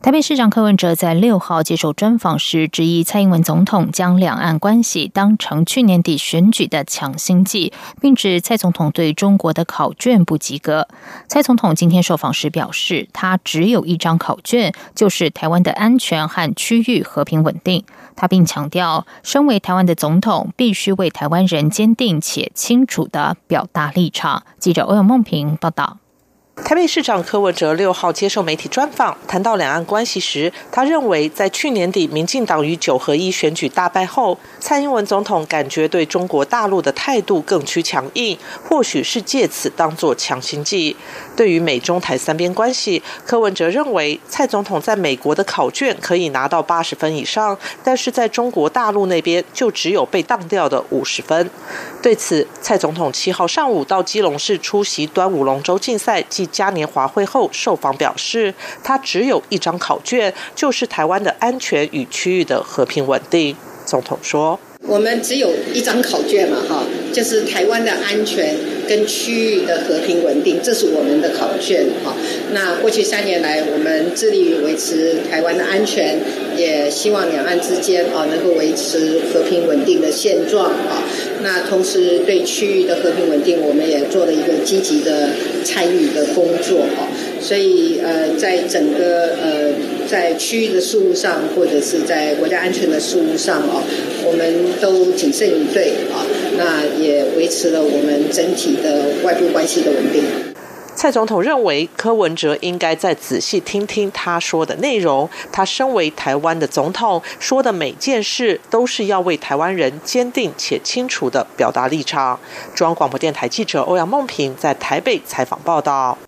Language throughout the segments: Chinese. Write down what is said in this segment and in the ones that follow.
台北市长柯文哲在六号接受专访时，质疑蔡英文总统将两岸关系当成去年底选举的强心剂，并指蔡总统对中国的考卷不及格。蔡总统今天受访时表示，他只有一张考卷，就是台湾的安全和区域和平稳定。他并强调，身为台湾的总统，必须为台湾人坚定且清楚的表达立场。记者欧阳梦平报道。台北市长柯文哲六号接受媒体专访，谈到两岸关系时，他认为在去年底民进党与九合一选举大败后，蔡英文总统感觉对中国大陆的态度更趋强硬，或许是借此当作强心剂。对于美中台三边关系，柯文哲认为蔡总统在美国的考卷可以拿到八十分以上，但是在中国大陆那边就只有被当掉的五十分。对此，蔡总统七号上午到基隆市出席端午龙舟竞赛暨嘉年华会后受访表示，他只有一张考卷，就是台湾的安全与区域的和平稳定。总统说：“我们只有一张考卷嘛，哈，就是台湾的安全。”跟区域的和平稳定，这是我们的考卷哈。那过去三年来，我们致力于维持台湾的安全，也希望两岸之间啊能够维持和平稳定的现状啊。那同时对区域的和平稳定，我们也做了一个积极的参与的工作哈。所以呃，在整个呃在区域的事务上，或者是在国家安全的事务上啊，我们都谨慎以对啊。那也维持了我们整体的外部关系的稳定。蔡总统认为柯文哲应该再仔细听听他说的内容。他身为台湾的总统，说的每件事都是要为台湾人坚定且清楚的表达立场。中央广播电台记者欧阳梦平在台北采访报道。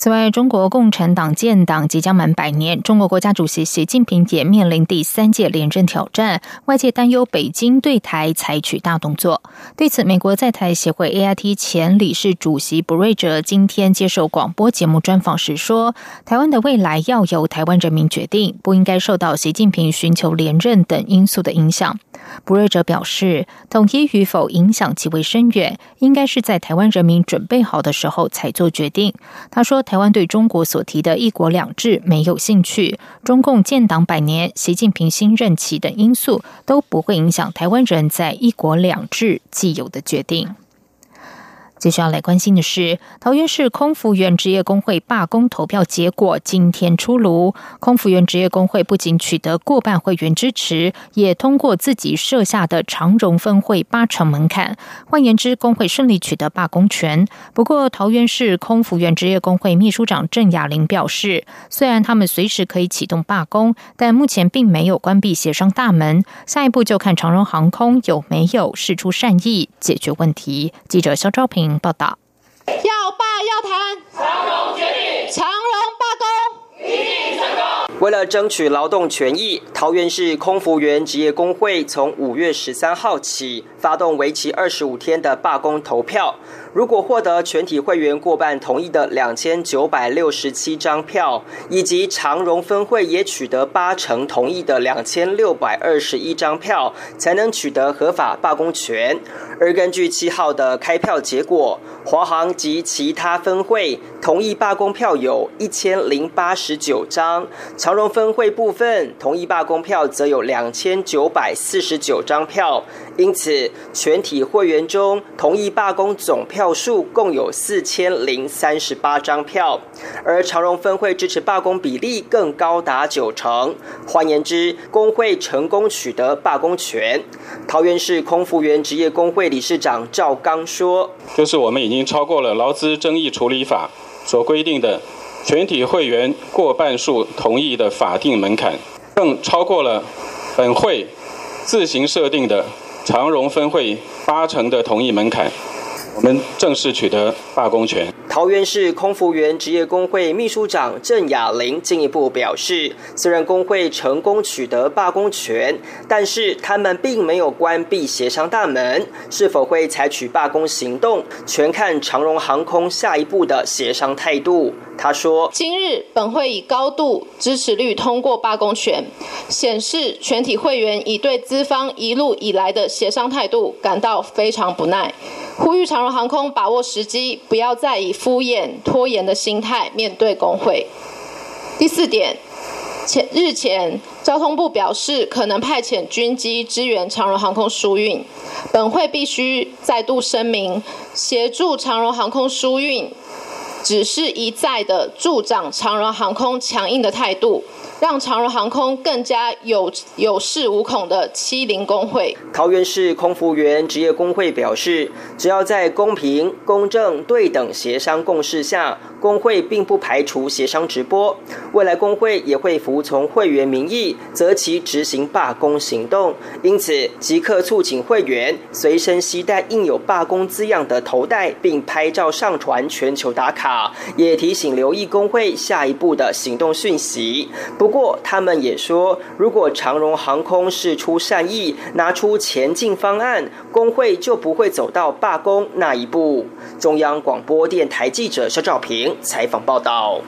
此外，中国共产党建党即将满百年，中国国家主席习近平也面临第三届连任挑战。外界担忧北京对台采取大动作。对此，美国在台协会 AIT 前理事主席布瑞哲今天接受广播节目专访时说：“台湾的未来要由台湾人民决定，不应该受到习近平寻求连任等因素的影响。”布瑞哲表示，统一与否影响极为深远，应该是在台湾人民准备好的时候才做决定。他说。台湾对中国所提的一国两制没有兴趣，中共建党百年、习近平新任期等因素都不会影响台湾人在一国两制既有的决定。接下来关心的是，桃园市空服员职业工会罢工投票结果今天出炉。空服员职业工会不仅取得过半会员支持，也通过自己设下的长荣分会八成门槛。换言之，工会顺利取得罢工权。不过，桃园市空服员职业工会秘书长郑雅玲表示，虽然他们随时可以启动罢工，但目前并没有关闭协商大门。下一步就看长荣航空有没有释出善意解决问题。记者肖昭平。报道，要罢要谈，长荣决定，长荣罢工，一定成功。为了争取劳动权益，桃园市空服员职业工会从五月十三号起发动为期二十五天的罢工投票。如果获得全体会员过半同意的两千九百六十七张票，以及长荣分会也取得八成同意的两千六百二十一张票，才能取得合法罢工权。而根据七号的开票结果，华航及其他分会同意罢工票有一千零八十九张，长荣分会部分同意罢工票则有两千九百四十九张票。因此，全体会员中同意罢工总票数共有四千零三十八张票，而长荣分会支持罢工比例更高达九成。换言之，工会成功取得罢工权。桃园市空服员职业工会理事长赵刚说：“就是我们已经超过了劳资争议处理法所规定的全体会员过半数同意的法定门槛，更超过了本会自行设定的。”长荣分会八成的同意门槛，我们正式取得罢工权。桃园市空服员职业工会秘书长郑雅玲进一步表示，虽然工会成功取得罢工权，但是他们并没有关闭协商大门，是否会采取罢工行动，全看长荣航空下一步的协商态度。他说：“今日本会以高度支持率通过罢工权，显示全体会员已对资方一路以来的协商态度感到非常不耐。”呼吁长荣航空把握时机，不要再以敷衍拖延的心态面对工会。第四点，前日前交通部表示可能派遣军机支援长荣航空疏运，本会必须再度声明，协助长荣航空疏运，只是一再的助长长荣航空强硬的态度。让长荣航空更加有有恃无恐的欺凌工会。桃园市空服员职业工会表示，只要在公平、公正、对等协商共识下，工会并不排除协商直播。未来工会也会服从会员民意，择其执行罢工行动。因此，即刻促请会员随身携带印有罢工字样的头带，并拍照上传全球打卡，也提醒留意工会下一步的行动讯息。不。过，他们也说，如果长荣航空是出善意，拿出前进方案，工会就不会走到罢工那一步。中央广播电台记者肖兆平采访报道。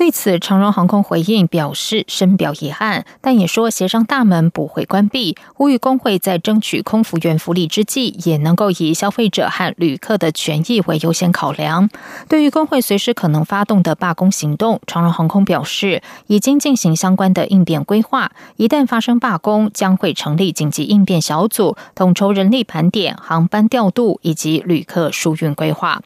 对此，长荣航空回应表示深表遗憾，但也说协商大门不会关闭，呼吁工会在争取空服员福利之际，也能够以消费者和旅客的权益为优先考量。对于工会随时可能发动的罢工行动，长荣航空表示已经进行相关的应变规划，一旦发生罢工，将会成立紧急应变小组，统筹人力盘点、航班调度以及旅客疏运规划。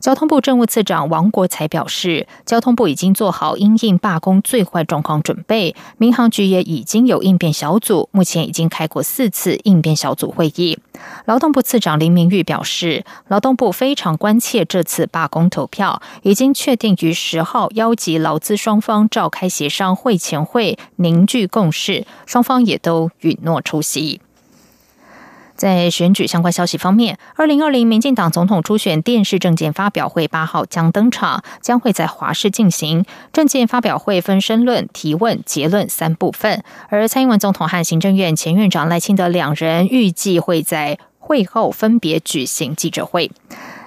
交通部政务次长王国才表示，交通部已经做好因应罢工最坏状况准备，民航局也已经有应变小组，目前已经开过四次应变小组会议。劳动部次长林明玉表示，劳动部非常关切这次罢工投票，已经确定于十号邀集劳资双方召开协商会前会，凝聚共识，双方也都允诺出席。在选举相关消息方面，二零二零民进党总统初选电视政见发表会八号将登场，将会在华视进行。政见发表会分申论、提问、结论三部分，而蔡英文总统和行政院前院长赖清德两人预计会在会后分别举行记者会。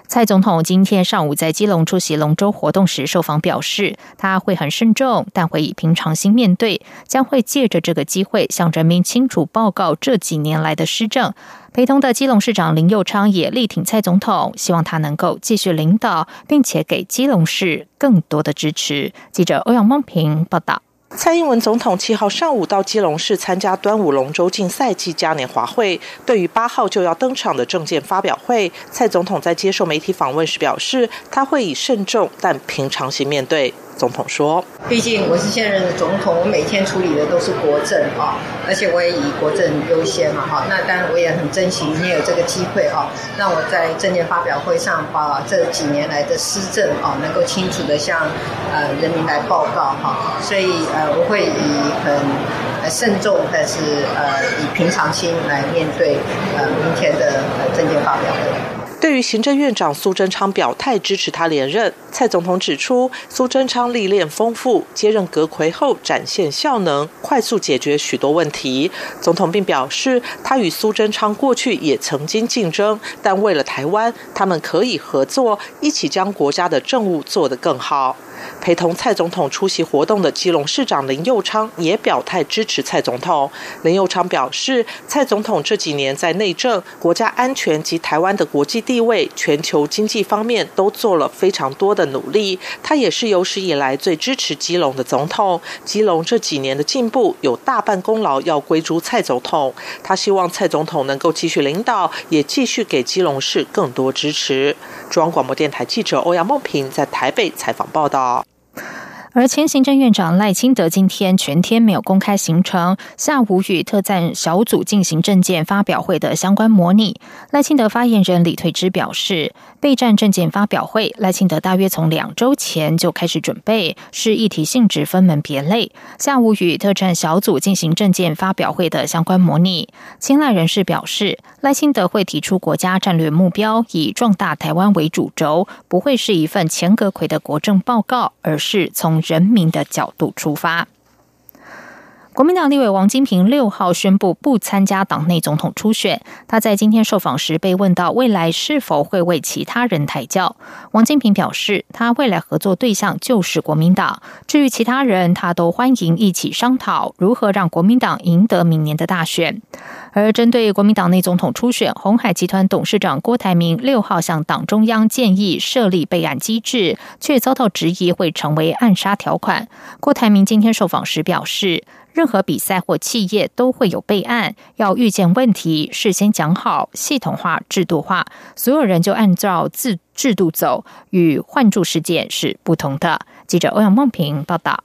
蔡总统今天上午在基隆出席龙舟活动时受访表示，他会很慎重，但会以平常心面对，将会借着这个机会向人民清楚报告这几年来的施政。陪同的基隆市长林佑昌也力挺蔡总统，希望他能够继续领导，并且给基隆市更多的支持。记者欧阳梦平报道。蔡英文总统七号上午到基隆市参加端午龙舟竞赛暨嘉年华会。对于八号就要登场的证件发表会，蔡总统在接受媒体访问时表示，他会以慎重但平常心面对。总统说：“毕竟我是现任的总统，我每天处理的都是国政啊，而且我也以国政优先嘛哈。那当然我也很珍惜今天有这个机会啊，让我在政见发表会上把这几年来的施政啊，能够清楚的向呃人民来报告哈。所以呃，我会以很慎重，但是呃以平常心来面对呃明天的呃政见发表会。”对于行政院长苏贞昌表态支持他连任，蔡总统指出，苏贞昌历练丰富，接任阁魁后展现效能，快速解决许多问题。总统并表示，他与苏贞昌过去也曾经竞争，但为了台湾，他们可以合作，一起将国家的政务做得更好。陪同蔡总统出席活动的基隆市长林佑昌也表态支持蔡总统。林佑昌表示，蔡总统这几年在内政、国家安全及台湾的国际地位、全球经济方面都做了非常多的努力。他也是有史以来最支持基隆的总统。基隆这几年的进步有大半功劳要归诸蔡总统。他希望蔡总统能够继续领导，也继续给基隆市更多支持。中央广播电台记者欧阳梦平在台北采访报道。而前行政院长赖清德今天全天没有公开行程，下午与特战小组进行政见发表会的相关模拟。赖清德发言人李退之表示，备战政见发表会，赖清德大约从两周前就开始准备，是议题性质分门别类。下午与特战小组进行政见发表会的相关模拟，青睐人士表示，赖清德会提出国家战略目标，以壮大台湾为主轴，不会是一份前阁魁的国政报告，而是从。人民的角度出发。国民党立委王金平六号宣布不参加党内总统初选。他在今天受访时被问到未来是否会为其他人抬轿，王金平表示，他未来合作对象就是国民党。至于其他人，他都欢迎一起商讨如何让国民党赢得明年的大选。而针对国民党内总统初选，红海集团董事长郭台铭六号向党中央建议设立备案机制，却遭到质疑会成为暗杀条款。郭台铭今天受访时表示。任何比赛或企业都会有备案，要预见问题，事先讲好，系统化、制度化，所有人就按照制制度走，与换注事件是不同的。记者欧阳梦平报道。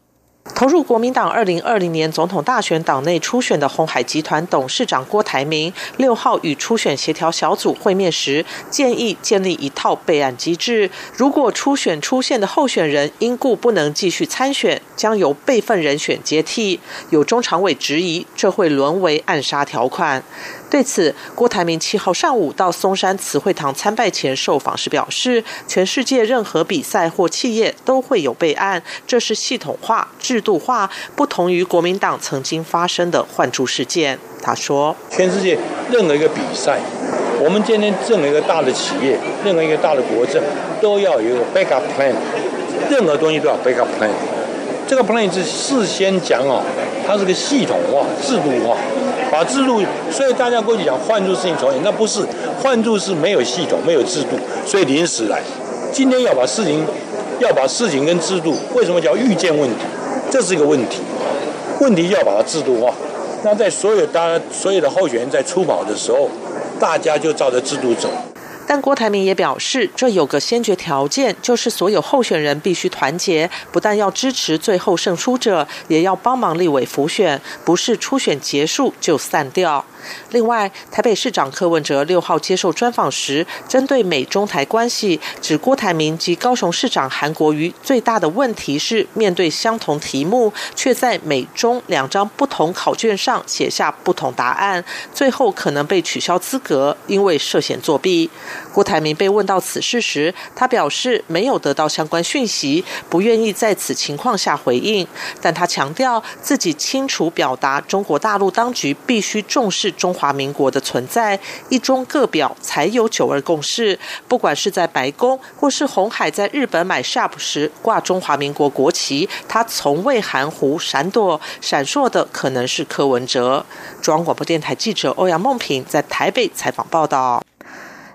投入国民党二零二零年总统大选党内初选的红海集团董事长郭台铭，六号与初选协调小组会面时，建议建立一套备案机制。如果初选出现的候选人因故不能继续参选，将由备份人选接替。有中常委质疑，这会沦为暗杀条款。对此，郭台铭七号上午到松山慈惠堂参拜前受访时表示，全世界任何比赛或企业都会有备案，这是系统化、制度化，不同于国民党曾经发生的换注事件。他说：“全世界任何一个比赛，我们今天任何一个大的企业，任何一个大的国政，都要有一个 backup plan，任何东西都要 backup plan。这个 plan 是事先讲哦，它是个系统化、制度化。”把制度，所以大家过去讲换做事情重演，那不是换做是没有系统、没有制度，所以临时来。今天要把事情，要把事情跟制度，为什么叫预见问题？这是一个问题，问题要把它制度化。那在所有大家所有的候选人在出跑的时候，大家就照着制度走。但郭台铭也表示，这有个先决条件，就是所有候选人必须团结，不但要支持最后胜出者，也要帮忙立委复选，不是初选结束就散掉。另外，台北市长柯文哲六号接受专访时，针对美中台关系，指郭台铭及高雄市长韩国瑜最大的问题是面对相同题目，却在美中两张不同考卷上写下不同答案，最后可能被取消资格，因为涉嫌作弊。郭台铭被问到此事时，他表示没有得到相关讯息，不愿意在此情况下回应，但他强调自己清楚表达中国大陆当局必须重视。中华民国的存在，一中各表才有九二共识。不管是在白宫，或是红海在日本买 Sharp 时挂中华民国国旗，他从未含糊闪躲。闪烁的可能是柯文哲。中央广播电台记者欧阳梦平在台北采访报道。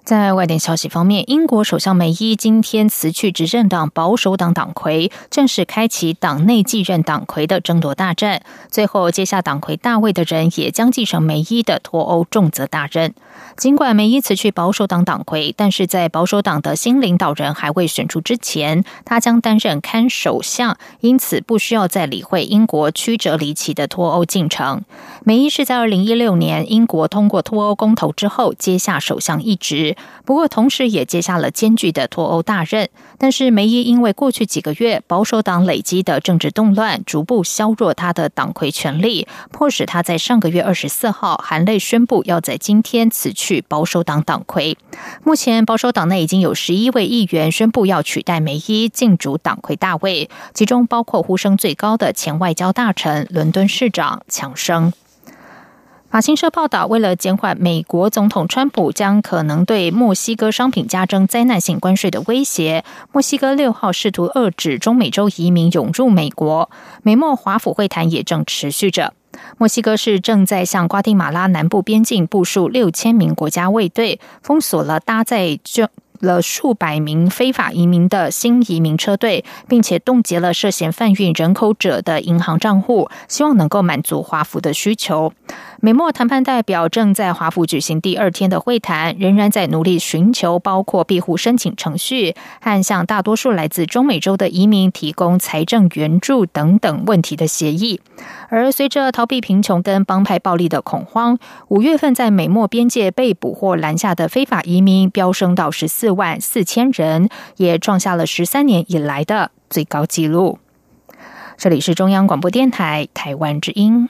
在外电消息方面，英国首相梅伊今天辞去执政党保守党党魁，正式开启党内继任党魁的争夺大战。最后接下党魁大位的人，也将继承梅伊的脱欧重责大任。尽管梅伊辞去保守党党魁，但是在保守党的新领导人还未选出之前，他将担任看首相，因此不需要再理会英国曲折离奇的脱欧进程。梅伊是在二零一六年英国通过脱欧公投之后接下首相一职。不过，同时也接下了艰巨的脱欧大任。但是，梅伊因为过去几个月保守党累积的政治动乱，逐步削弱他的党魁权力，迫使他在上个月二十四号含泪宣布要在今天辞去保守党党魁。目前，保守党内已经有十一位议员宣布要取代梅伊进主党魁大位，其中包括呼声最高的前外交大臣、伦敦市长强生。法新社报道，为了减缓美国总统川普将可能对墨西哥商品加征灾难性关税的威胁，墨西哥六号试图遏制中美洲移民涌入美国。美墨华府会谈也正持续着。墨西哥是正在向瓜地马拉南部边境部署六千名国家卫队，封锁了搭载了数百名非法移民的新移民车队，并且冻结了涉嫌贩运人口者的银行账户，希望能够满足华府的需求。美墨谈判代表正在华府举行第二天的会谈，仍然在努力寻求包括庇护申请程序和向大多数来自中美洲的移民提供财政援助等等问题的协议。而随着逃避贫穷跟帮派暴力的恐慌，五月份在美墨边界被捕或拦下的非法移民飙升到十四四万四千人，也创下了十三年以来的最高纪录。这里是中央广播电台台湾之音。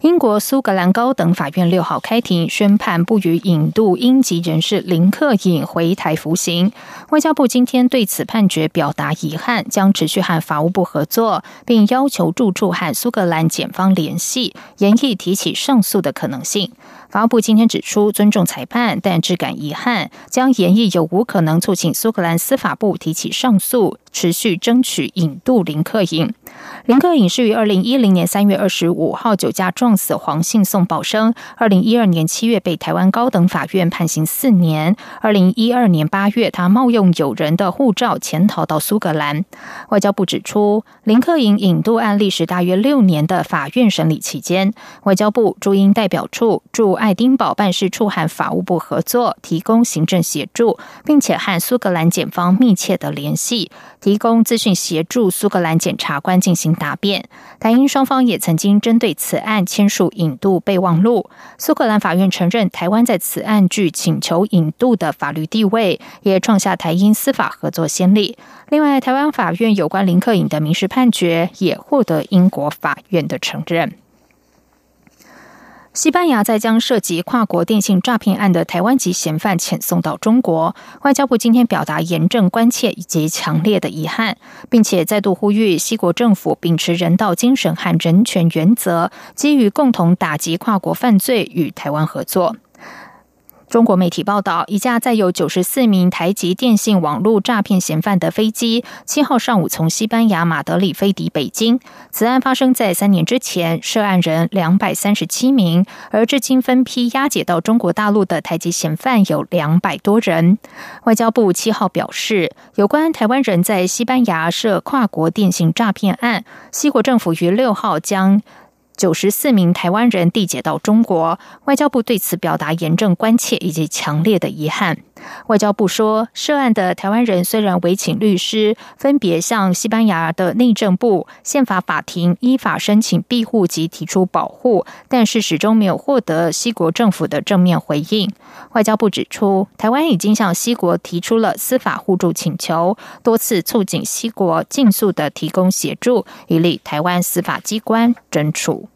英国苏格兰高等法院六号开庭宣判，不予引渡英籍人士林克颖回台服刑。外交部今天对此判决表达遗憾，将持续和法务部合作，并要求住处和苏格兰检方联系，严议提起上诉的可能性。法务部今天指出，尊重裁判，但只感遗憾，将严议有无可能促请苏格兰司法部提起上诉，持续争取引渡林克颖。林克颖是于二零一零年三月二十五号酒驾撞死黄姓宋宝生，二零一二年七月被台湾高等法院判刑四年。二零一二年八月，他冒用友人的护照潜逃到苏格兰。外交部指出，林克颖引渡案历时大约六年的法院审理期间，外交部驻英代表处驻爱丁堡办事处和法务部合作，提供行政协助，并且和苏格兰检方密切的联系，提供资讯协助苏格兰检察官进行答辩。台英双方也曾经针对此案签署引渡备忘录。苏格兰法院承认台湾在此案具请求引渡的法律地位，也创下台英司法合作先例。另外，台湾法院有关林克颖的民事判决也获得英国法院的承认。西班牙在将涉及跨国电信诈骗案的台湾籍嫌犯遣送到中国，外交部今天表达严正关切以及强烈的遗憾，并且再度呼吁西国政府秉持人道精神和人权原则，基于共同打击跨国犯罪与台湾合作。中国媒体报道，一架载有九十四名台籍电信网络诈骗嫌犯的飞机，七号上午从西班牙马德里飞抵北京。此案发生在三年之前，涉案人两百三十七名，而至今分批押解到中国大陆的台籍嫌犯有两百多人。外交部七号表示，有关台湾人在西班牙涉跨国电信诈骗案，西国政府于六号将。九十四名台湾人递解到中国，外交部对此表达严正关切以及强烈的遗憾。外交部说，涉案的台湾人虽然委请律师，分别向西班牙的内政部、宪法法庭依法申请庇护及提出保护，但是始终没有获得西国政府的正面回应。外交部指出，台湾已经向西国提出了司法互助请求，多次促进西国尽速的提供协助，以利台湾司法机关侦处。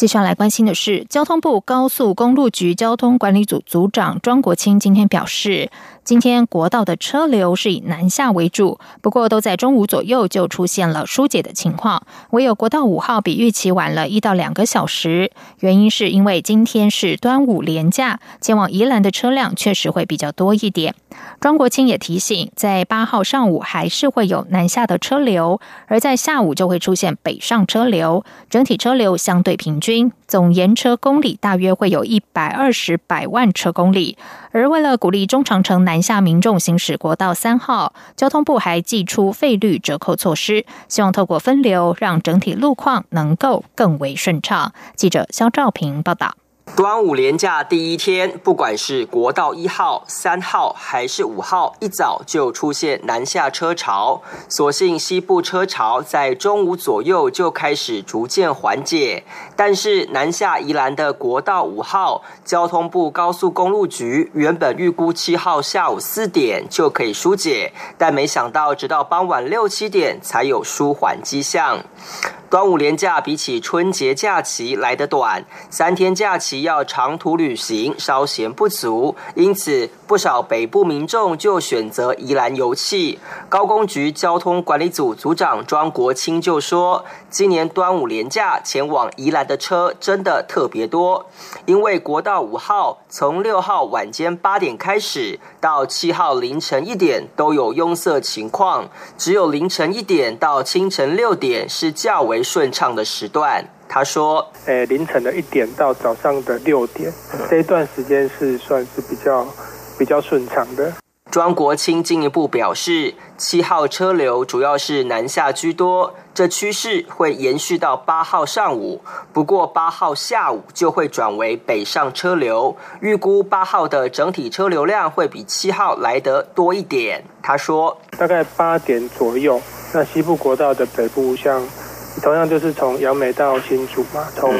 接下来关心的是，交通部高速公路局交通管理组组长庄国清今天表示。今天国道的车流是以南下为主，不过都在中午左右就出现了疏解的情况。唯有国道五号比预期晚了一到两个小时，原因是因为今天是端午连假，前往宜兰的车辆确实会比较多一点。庄国清也提醒，在八号上午还是会有南下的车流，而在下午就会出现北上车流，整体车流相对平均，总延车公里大约会有一百二十百万车公里。而为了鼓励中长城南下民众行驶国道三号，交通部还寄出费率折扣措施，希望透过分流，让整体路况能够更为顺畅。记者肖兆平报道。端午连假第一天，不管是国道一号、三号还是五号，一早就出现南下车潮。所幸西部车潮在中午左右就开始逐渐缓解，但是南下宜兰的国道五号，交通部高速公路局原本预估七号下午四点就可以疏解，但没想到直到傍晚六七点才有舒缓迹象。端午连假比起春节假期来得短，三天假期要长途旅行稍嫌不足，因此不少北部民众就选择宜兰游憩。高工局交通管理组组长庄国清就说：“今年端午连假前往宜兰的车真的特别多，因为国道五号从六号晚间八点开始到七号凌晨一点都有拥塞情况，只有凌晨一点到清晨六点是较为。”顺畅的时段，他说：“诶，凌晨的一点到早上的六点，这一段时间是算是比较比较顺畅的。”庄国清进一步表示，七号车流主要是南下居多，这趋势会延续到八号上午。不过八号下午就会转为北上车流，预估八号的整体车流量会比七号来得多一点。他说：“大概八点左右，那西部国道的北部像。”同样就是从杨梅到新竹嘛，从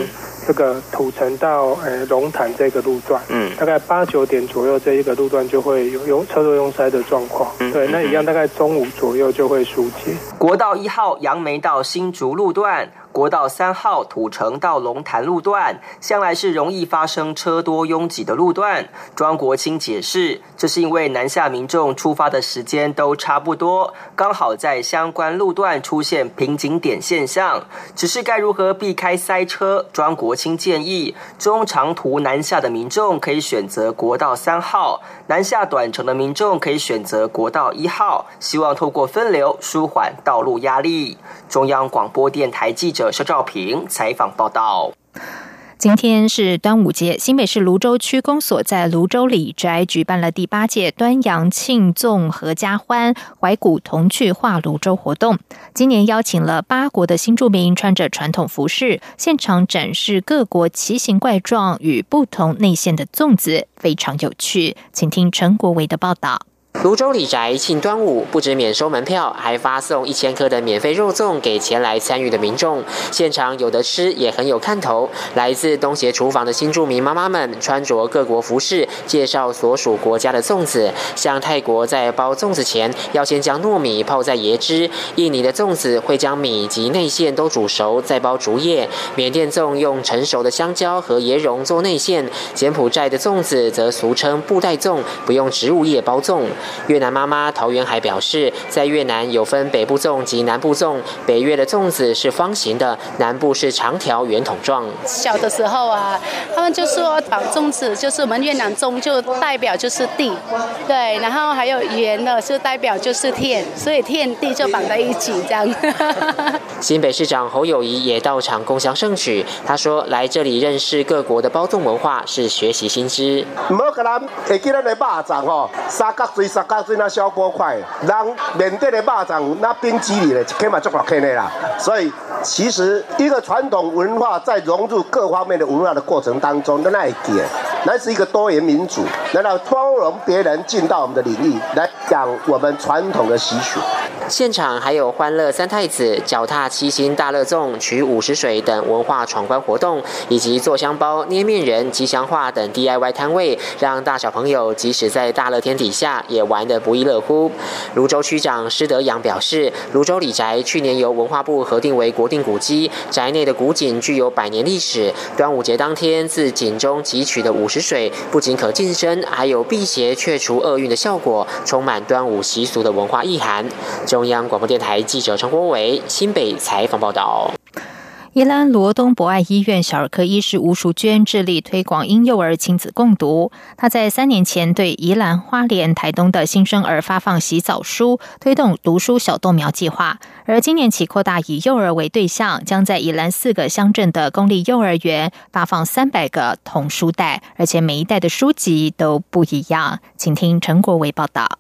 这个土城到呃龙潭这个路段，嗯，大概八九点左右这一个路段就会有拥车多拥塞的状况，对，那一样大概中午左右就会疏解。国道一号杨梅到新竹路段。国道三号土城到龙潭路段，向来是容易发生车多拥挤的路段。庄国清解释，这是因为南下民众出发的时间都差不多，刚好在相关路段出现瓶颈点现象。只是该如何避开塞车？庄国清建议，中长途南下的民众可以选择国道三号，南下短程的民众可以选择国道一号。希望透过分流舒缓道路压力。中央广播电台记者。的肖兆平采访报道。今天是端午节，新北市泸州区公所在泸州里宅举办了第八届端阳庆粽合家欢怀古童趣画泸州活动。今年邀请了八国的新住民，穿着传统服饰，现场展示各国奇形怪状与不同内馅的粽子，非常有趣。请听陈国维的报道。泸州李宅庆端午，不止免收门票，还发送一千颗的免费肉粽给前来参与的民众。现场有的吃，也很有看头。来自东协厨房的新住民妈妈们，穿着各国服饰，介绍所属国家的粽子。像泰国在包粽子前，要先将糯米泡在椰汁；印尼的粽子会将米及内馅都煮熟，再包竹叶；缅甸粽用成熟的香蕉和椰蓉做内馅；柬埔寨的粽子则俗称布袋粽，不用植物叶包粽。越南妈妈陶元海表示，在越南有分北部粽及南部粽，北越的粽子是方形的，南部是长条圆筒状。小的时候啊，他们就说绑粽子就是我们越南粽，就代表就是地，对，然后还有圆的就代表就是天，所以天地就绑在一起这样。新北市长侯友谊也到场共享盛举，他说来这里认识各国的包粽文化是学习新知。唔好给咱会记咱的肉粽吼，三角锥。三角锥那小锅块，让缅甸的肉粽那冰激凌的，起码做六克的啦。所以，其实一个传统文化在融入各方面的文化的过程当中，那一点，那是一个多元民主，那要包容别人进到我们的领域来讲我们传统的习俗？现场还有欢乐三太子、脚踏七星大乐粽、取五十水等文化闯关活动，以及做香包、捏面人、吉祥画等 DIY 摊位，让大小朋友即使在大乐天底下也玩得不亦乐乎。泸州区长施德阳表示，泸州李宅去年由文化部核定为国定古迹，宅内的古井具有百年历史。端午节当天自井中汲取的五十水，不仅可净身，还有辟邪却除厄运的效果，充满端午习俗的文化意涵。中中央广播电台记者陈国伟新北采访报道。宜兰罗东博爱医院小儿科医师吴淑娟致力推广婴幼儿亲子共读。她在三年前对宜兰花莲台东的新生儿发放洗澡书，推动读书小豆苗计划。而今年起扩大以幼儿为对象，将在宜兰四个乡镇的公立幼儿园发放三百个童书袋，而且每一代的书籍都不一样。请听陈国伟报道。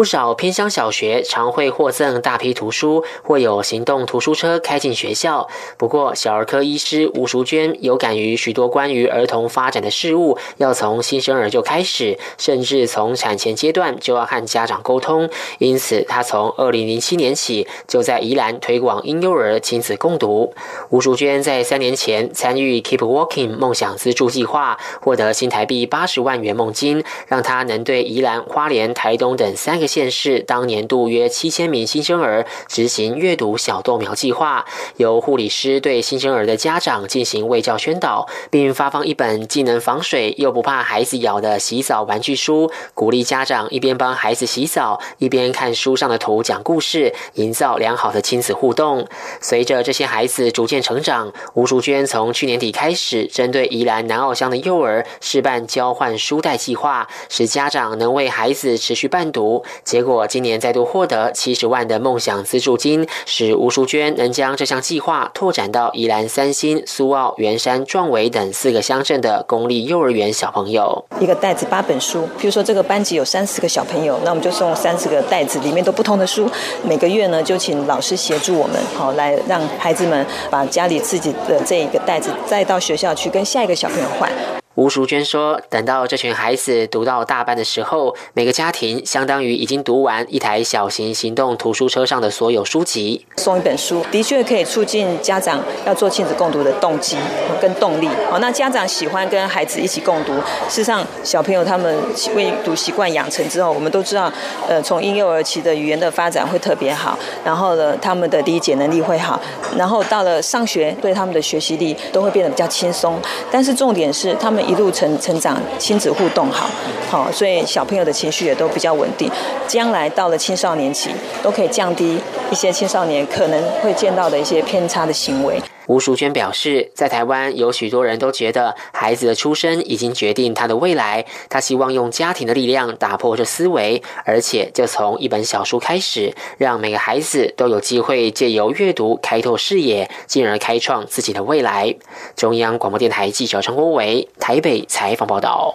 不少偏乡小学常会获赠大批图书，或有行动图书车开进学校。不过，小儿科医师吴淑娟有感于许多关于儿童发展的事物，要从新生儿就开始，甚至从产前阶段就要和家长沟通。因此，她从二零零七年起就在宜兰推广婴幼儿亲子共读。吴淑娟在三年前参与 Keep Walking 梦想资助计划，获得新台币八十万元梦金，让她能对宜兰、花莲、台东等三个县市当年度约七千名新生儿执行阅读小豆苗计划，由护理师对新生儿的家长进行卫教宣导，并发放一本既能防水又不怕孩子咬的洗澡玩具书，鼓励家长一边帮孩子洗澡，一边看书上的图讲故事，营造良好的亲子互动。随着这些孩子逐渐成长，吴淑娟从去年底开始，针对宜兰南澳乡的幼儿试办交换书袋计划，使家长能为孩子持续伴读。结果今年再度获得七十万的梦想资助金，使吴淑娟能将这项计划拓展到宜兰三星、苏澳、圆山、壮围等四个乡镇的公立幼儿园小朋友。一个袋子八本书，比如说这个班级有三十个小朋友，那我们就送三十个袋子，里面都不同的书。每个月呢，就请老师协助我们，好来让孩子们把家里自己的这一个袋子再到学校去跟下一个小朋友换。吴淑娟说：“等到这群孩子读到大班的时候，每个家庭相当于已经读完一台小型行动图书车上的所有书籍。送一本书，的确可以促进家长要做亲子共读的动机跟动力。好，那家长喜欢跟孩子一起共读。事实上，小朋友他们阅读习惯养成之后，我们都知道，呃，从婴幼儿期的语言的发展会特别好，然后呢，他们的理解能力会好，然后到了上学，对他们的学习力都会变得比较轻松。但是重点是他们。”一路成成长，亲子互动好，好，所以小朋友的情绪也都比较稳定。将来到了青少年期，都可以降低一些青少年可能会见到的一些偏差的行为。吴淑娟表示，在台湾有许多人都觉得孩子的出生已经决定他的未来。他希望用家庭的力量打破这思维，而且就从一本小书开始，让每个孩子都有机会借由阅读开拓视野，进而开创自己的未来。中央广播电台记者陈国伟台北采访报道。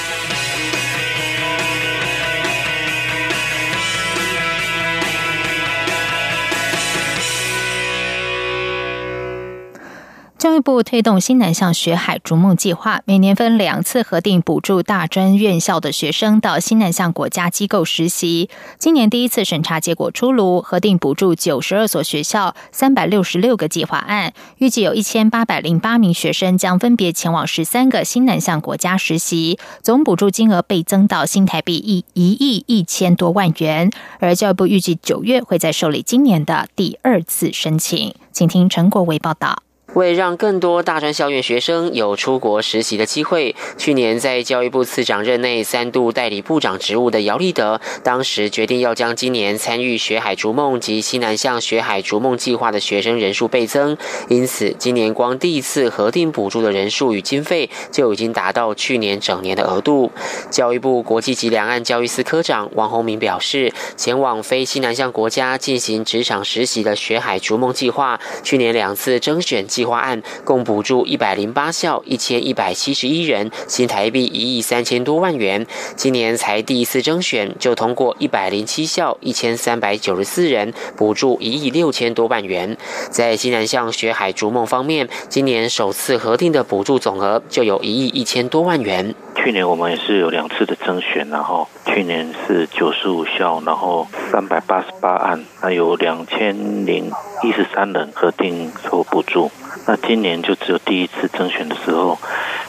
教育部推动新南向学海逐梦计划，每年分两次核定补助大专院校的学生到新南向国家机构实习。今年第一次审查结果出炉，核定补助九十二所学校，三百六十六个计划案，预计有一千八百零八名学生将分别前往十三个新南向国家实习，总补助金额倍增到新台币一一亿一千多万元。而教育部预计九月会再受理今年的第二次申请。请听陈国伟报道。为让更多大专校院学生有出国实习的机会，去年在教育部次长任内三度代理部长职务的姚立德，当时决定要将今年参与“学海逐梦”及西南向“学海逐梦”计划的学生人数倍增，因此今年光第一次核定补助的人数与经费就已经达到去年整年的额度。教育部国际及两岸教育司科长王宏明表示，前往非西南向国家进行职场实习的“学海逐梦”计划，去年两次征选。计划案共补助一百零八校一千一百七十一人，新台币一亿三千多万元。今年才第一次征选就通过一百零七校一千三百九十四人，补助一亿六千多万元。在西南向学海逐梦方面，今年首次核定的补助总额就有一亿一千多万元。去年我们也是有两次的征选，然后去年是九十五校，然后三百八十八案，还有两千零一十三人核定收补助。那今年就只有第一次征选的时候，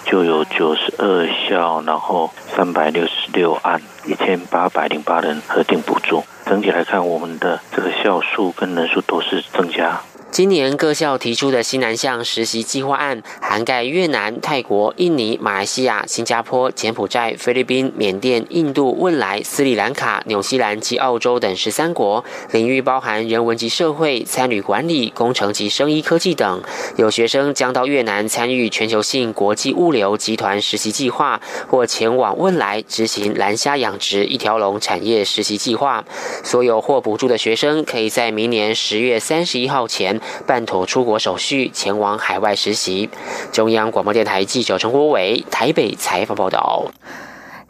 就有九十二校，然后三百六十六案，一千八百零八人核定补助。整体来看，我们的这个校数跟人数都是增加。今年各校提出的西南向实习计划案，涵盖越南、泰国、印尼、马来西亚、新加坡、柬埔寨、菲律宾、缅甸、印度、汶莱、斯里兰卡、纽西兰及澳洲等十三国，领域包含人文及社会、参与管理、工程及生医科技等。有学生将到越南参与全球性国际物流集团实习计划，或前往汶莱执行蓝虾养殖一条龙产业实习计划。所有获补助的学生，可以在明年十月三十一号前。办妥出国手续，前往海外实习。中央广播电台记者陈国伟台北采访报道。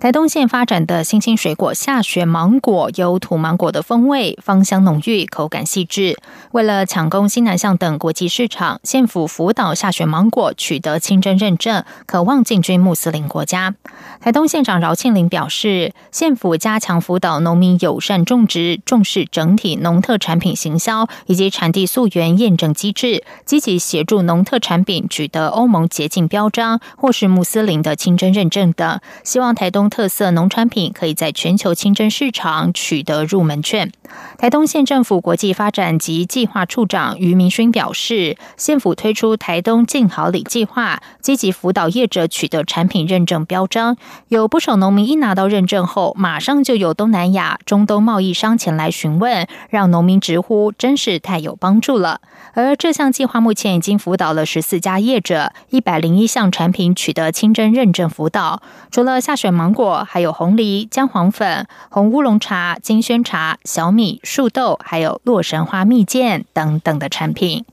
台东县发展的新兴水果下雪芒果有土芒果的风味，芳香浓郁，口感细致。为了抢攻新南向等国际市场，县府辅导下雪芒果取得清真认证，渴望进军穆斯林国家。台东县长饶庆林表示，县府加强辅导农民友善种植，重视整体农特产品行销以及产地溯源验证机制，积极协助农特产品取得欧盟洁净标章或是穆斯林的清真认证等，希望台东。特色农产品可以在全球清真市场取得入门券。台东县政府国际发展及计划处长于明勋表示，县府推出台东进好礼计划，积极辅导业者取得产品认证标章。有不少农民一拿到认证后，马上就有东南亚、中东贸易商前来询问，让农民直呼真是太有帮助了。而这项计划目前已经辅导了十四家业者，一百零一项产品取得清真认证辅导。除了下水芒果。还有红梨、姜黄粉、红乌龙茶、金萱茶、小米、树豆，还有洛神花蜜饯等等的产品。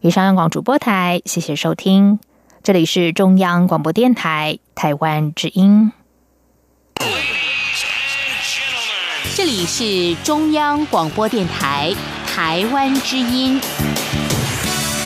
以上央广主播台，谢谢收听，这里是中央广播电台台湾之音。这里是中央广播电台台湾之音。